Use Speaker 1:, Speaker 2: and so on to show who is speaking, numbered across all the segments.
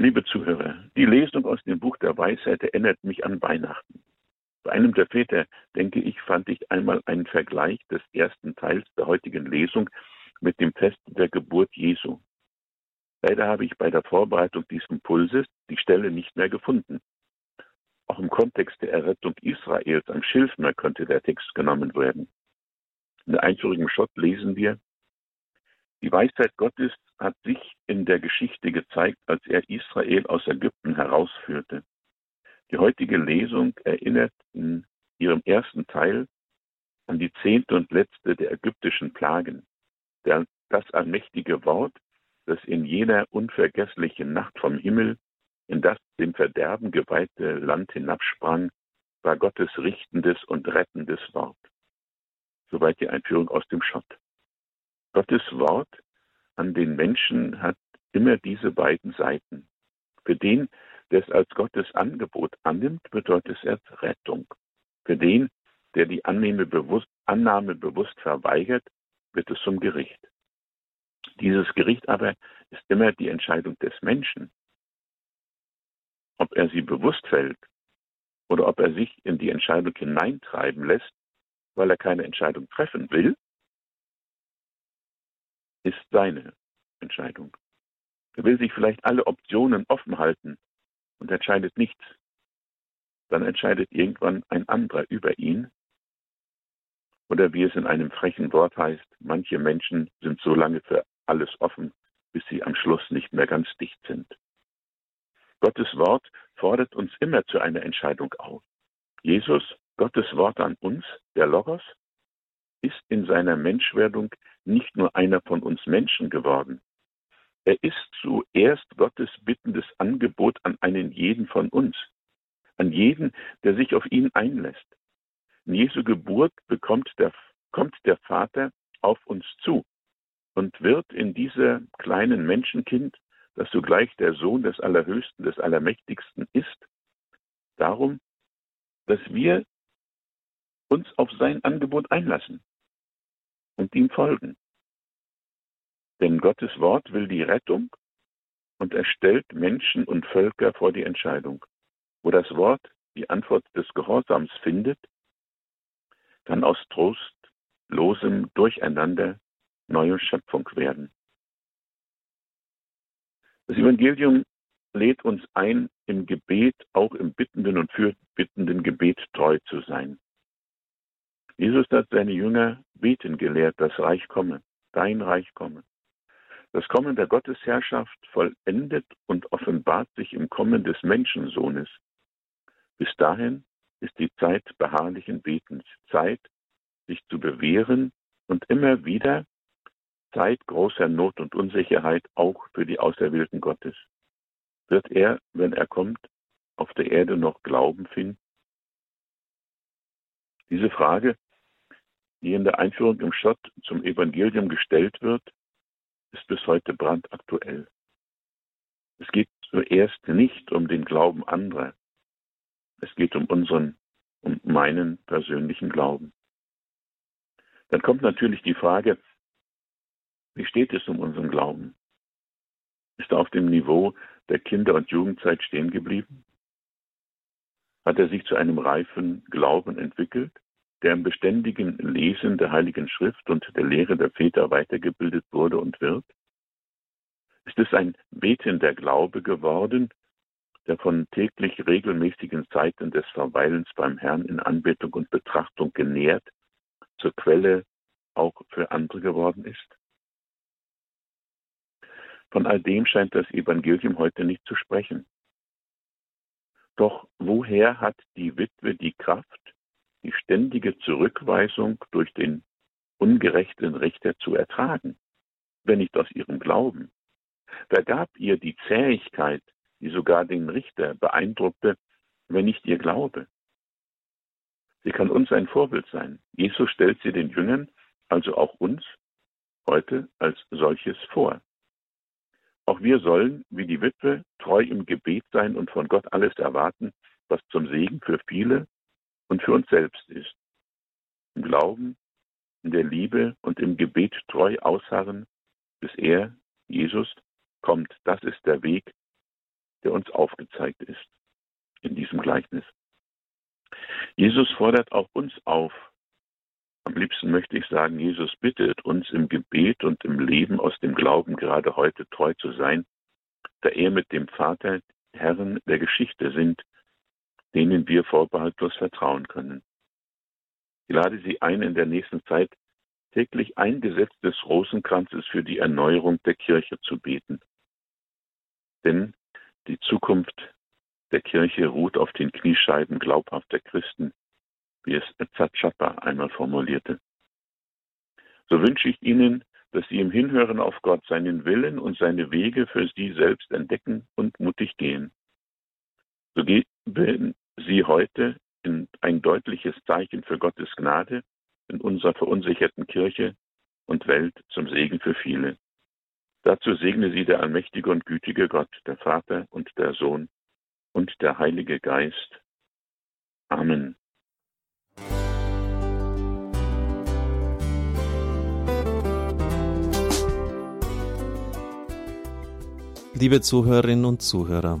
Speaker 1: Liebe Zuhörer, die Lesung aus dem Buch der Weisheit erinnert mich an Weihnachten. Bei einem der Väter, denke ich, fand ich einmal einen Vergleich des ersten Teils der heutigen Lesung mit dem Fest der Geburt Jesu. Leider habe ich bei der Vorbereitung dieses Impulses die Stelle nicht mehr gefunden. Auch im Kontext der Errettung Israels am Schilfmeer könnte der Text genommen werden. In der Einführung im Schott lesen wir, die Weisheit Gottes hat sich der Geschichte gezeigt, als er Israel aus Ägypten herausführte. Die heutige Lesung erinnert in ihrem ersten Teil an die zehnte und letzte der ägyptischen Plagen. Das allmächtige Wort, das in jener unvergesslichen Nacht vom Himmel in das dem Verderben geweihte Land hinabsprang, war Gottes richtendes und rettendes Wort. Soweit die Einführung aus dem Schott. Gottes Wort an den Menschen hat immer diese beiden Seiten. Für den, der es als Gottes Angebot annimmt, bedeutet es Rettung. Für den, der die Annahme bewusst, Annahme bewusst verweigert, wird es zum Gericht. Dieses Gericht aber ist immer die Entscheidung des Menschen. Ob er sie bewusst fällt oder ob er sich in die Entscheidung hineintreiben lässt, weil er keine Entscheidung treffen will, ist seine Entscheidung. Er will sich vielleicht alle Optionen offen halten und entscheidet nichts. Dann entscheidet irgendwann ein anderer über ihn. Oder wie es in einem frechen Wort heißt, manche Menschen sind so lange für alles offen, bis sie am Schluss nicht mehr ganz dicht sind. Gottes Wort fordert uns immer zu einer Entscheidung auf. Jesus, Gottes Wort an uns, der Logos, ist in seiner Menschwerdung nicht nur einer von uns Menschen geworden. Er ist zuerst Gottes bittendes Angebot an einen jeden von uns, an jeden, der sich auf ihn einlässt. In Jesu Geburt bekommt der, kommt der Vater auf uns zu und wird in dieser kleinen Menschenkind, das zugleich der Sohn des Allerhöchsten, des Allermächtigsten ist, darum, dass wir uns auf sein Angebot einlassen und ihm folgen. Denn Gottes Wort will die Rettung und er stellt Menschen und Völker vor die Entscheidung. Wo das Wort die Antwort des Gehorsams findet, kann aus trostlosem Durcheinander neue Schöpfung werden. Das Evangelium lädt uns ein, im Gebet, auch im bittenden und fürbittenden Gebet treu zu sein. Jesus hat seine Jünger beten gelehrt, das Reich komme, dein Reich komme. Das Kommen der Gottesherrschaft vollendet und offenbart sich im Kommen des Menschensohnes. Bis dahin ist die Zeit beharrlichen Betens, Zeit, sich zu bewähren und immer wieder Zeit großer Not und Unsicherheit auch für die Auserwählten Gottes. Wird er, wenn er kommt, auf der Erde noch Glauben finden? Diese Frage, die in der Einführung im Schott zum Evangelium gestellt wird, ist bis heute brandaktuell. Es geht zuerst nicht um den Glauben anderer. Es geht um unseren, um meinen persönlichen Glauben. Dann kommt natürlich die Frage, wie steht es um unseren Glauben? Ist er auf dem Niveau der Kinder- und Jugendzeit stehen geblieben? Hat er sich zu einem reifen Glauben entwickelt? Der im beständigen Lesen der Heiligen Schrift und der Lehre der Väter weitergebildet wurde und wird? Ist es ein betender Glaube geworden, der von täglich regelmäßigen Zeiten des Verweilens beim Herrn in Anbetung und Betrachtung genährt, zur Quelle auch für andere geworden ist? Von all dem scheint das Evangelium heute nicht zu sprechen. Doch woher hat die Witwe die Kraft, die ständige Zurückweisung durch den ungerechten Richter zu ertragen, wenn nicht aus ihrem Glauben. Wer gab ihr die Zähigkeit, die sogar den Richter beeindruckte, wenn nicht ihr Glaube? Sie kann uns ein Vorbild sein. Jesus stellt sie den Jüngern, also auch uns, heute als solches vor. Auch wir sollen, wie die Witwe, treu im Gebet sein und von Gott alles erwarten, was zum Segen für viele und für uns selbst ist. Im Glauben, in der Liebe und im Gebet treu ausharren, bis er, Jesus, kommt. Das ist der Weg, der uns aufgezeigt ist in diesem Gleichnis. Jesus fordert auch uns auf. Am liebsten möchte ich sagen, Jesus bittet uns im Gebet und im Leben aus dem Glauben gerade heute treu zu sein, da er mit dem Vater Herren der Geschichte sind, denen wir vorbehaltlos vertrauen können. Ich lade Sie ein, in der nächsten Zeit täglich ein Gesetz des Rosenkranzes für die Erneuerung der Kirche zu beten. Denn die Zukunft der Kirche ruht auf den Kniescheiben glaubhafter Christen, wie es Zatschapa einmal formulierte. So wünsche ich Ihnen, dass Sie im Hinhören auf Gott seinen Willen und seine Wege für Sie selbst entdecken und mutig gehen. So geben Sie heute ein deutliches Zeichen für Gottes Gnade in unserer verunsicherten Kirche und Welt zum Segen für viele. Dazu segne Sie der allmächtige und gütige Gott, der Vater und der Sohn und der Heilige Geist. Amen.
Speaker 2: Liebe Zuhörerinnen und Zuhörer,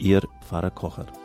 Speaker 2: Ihr Pfarrer Kocher.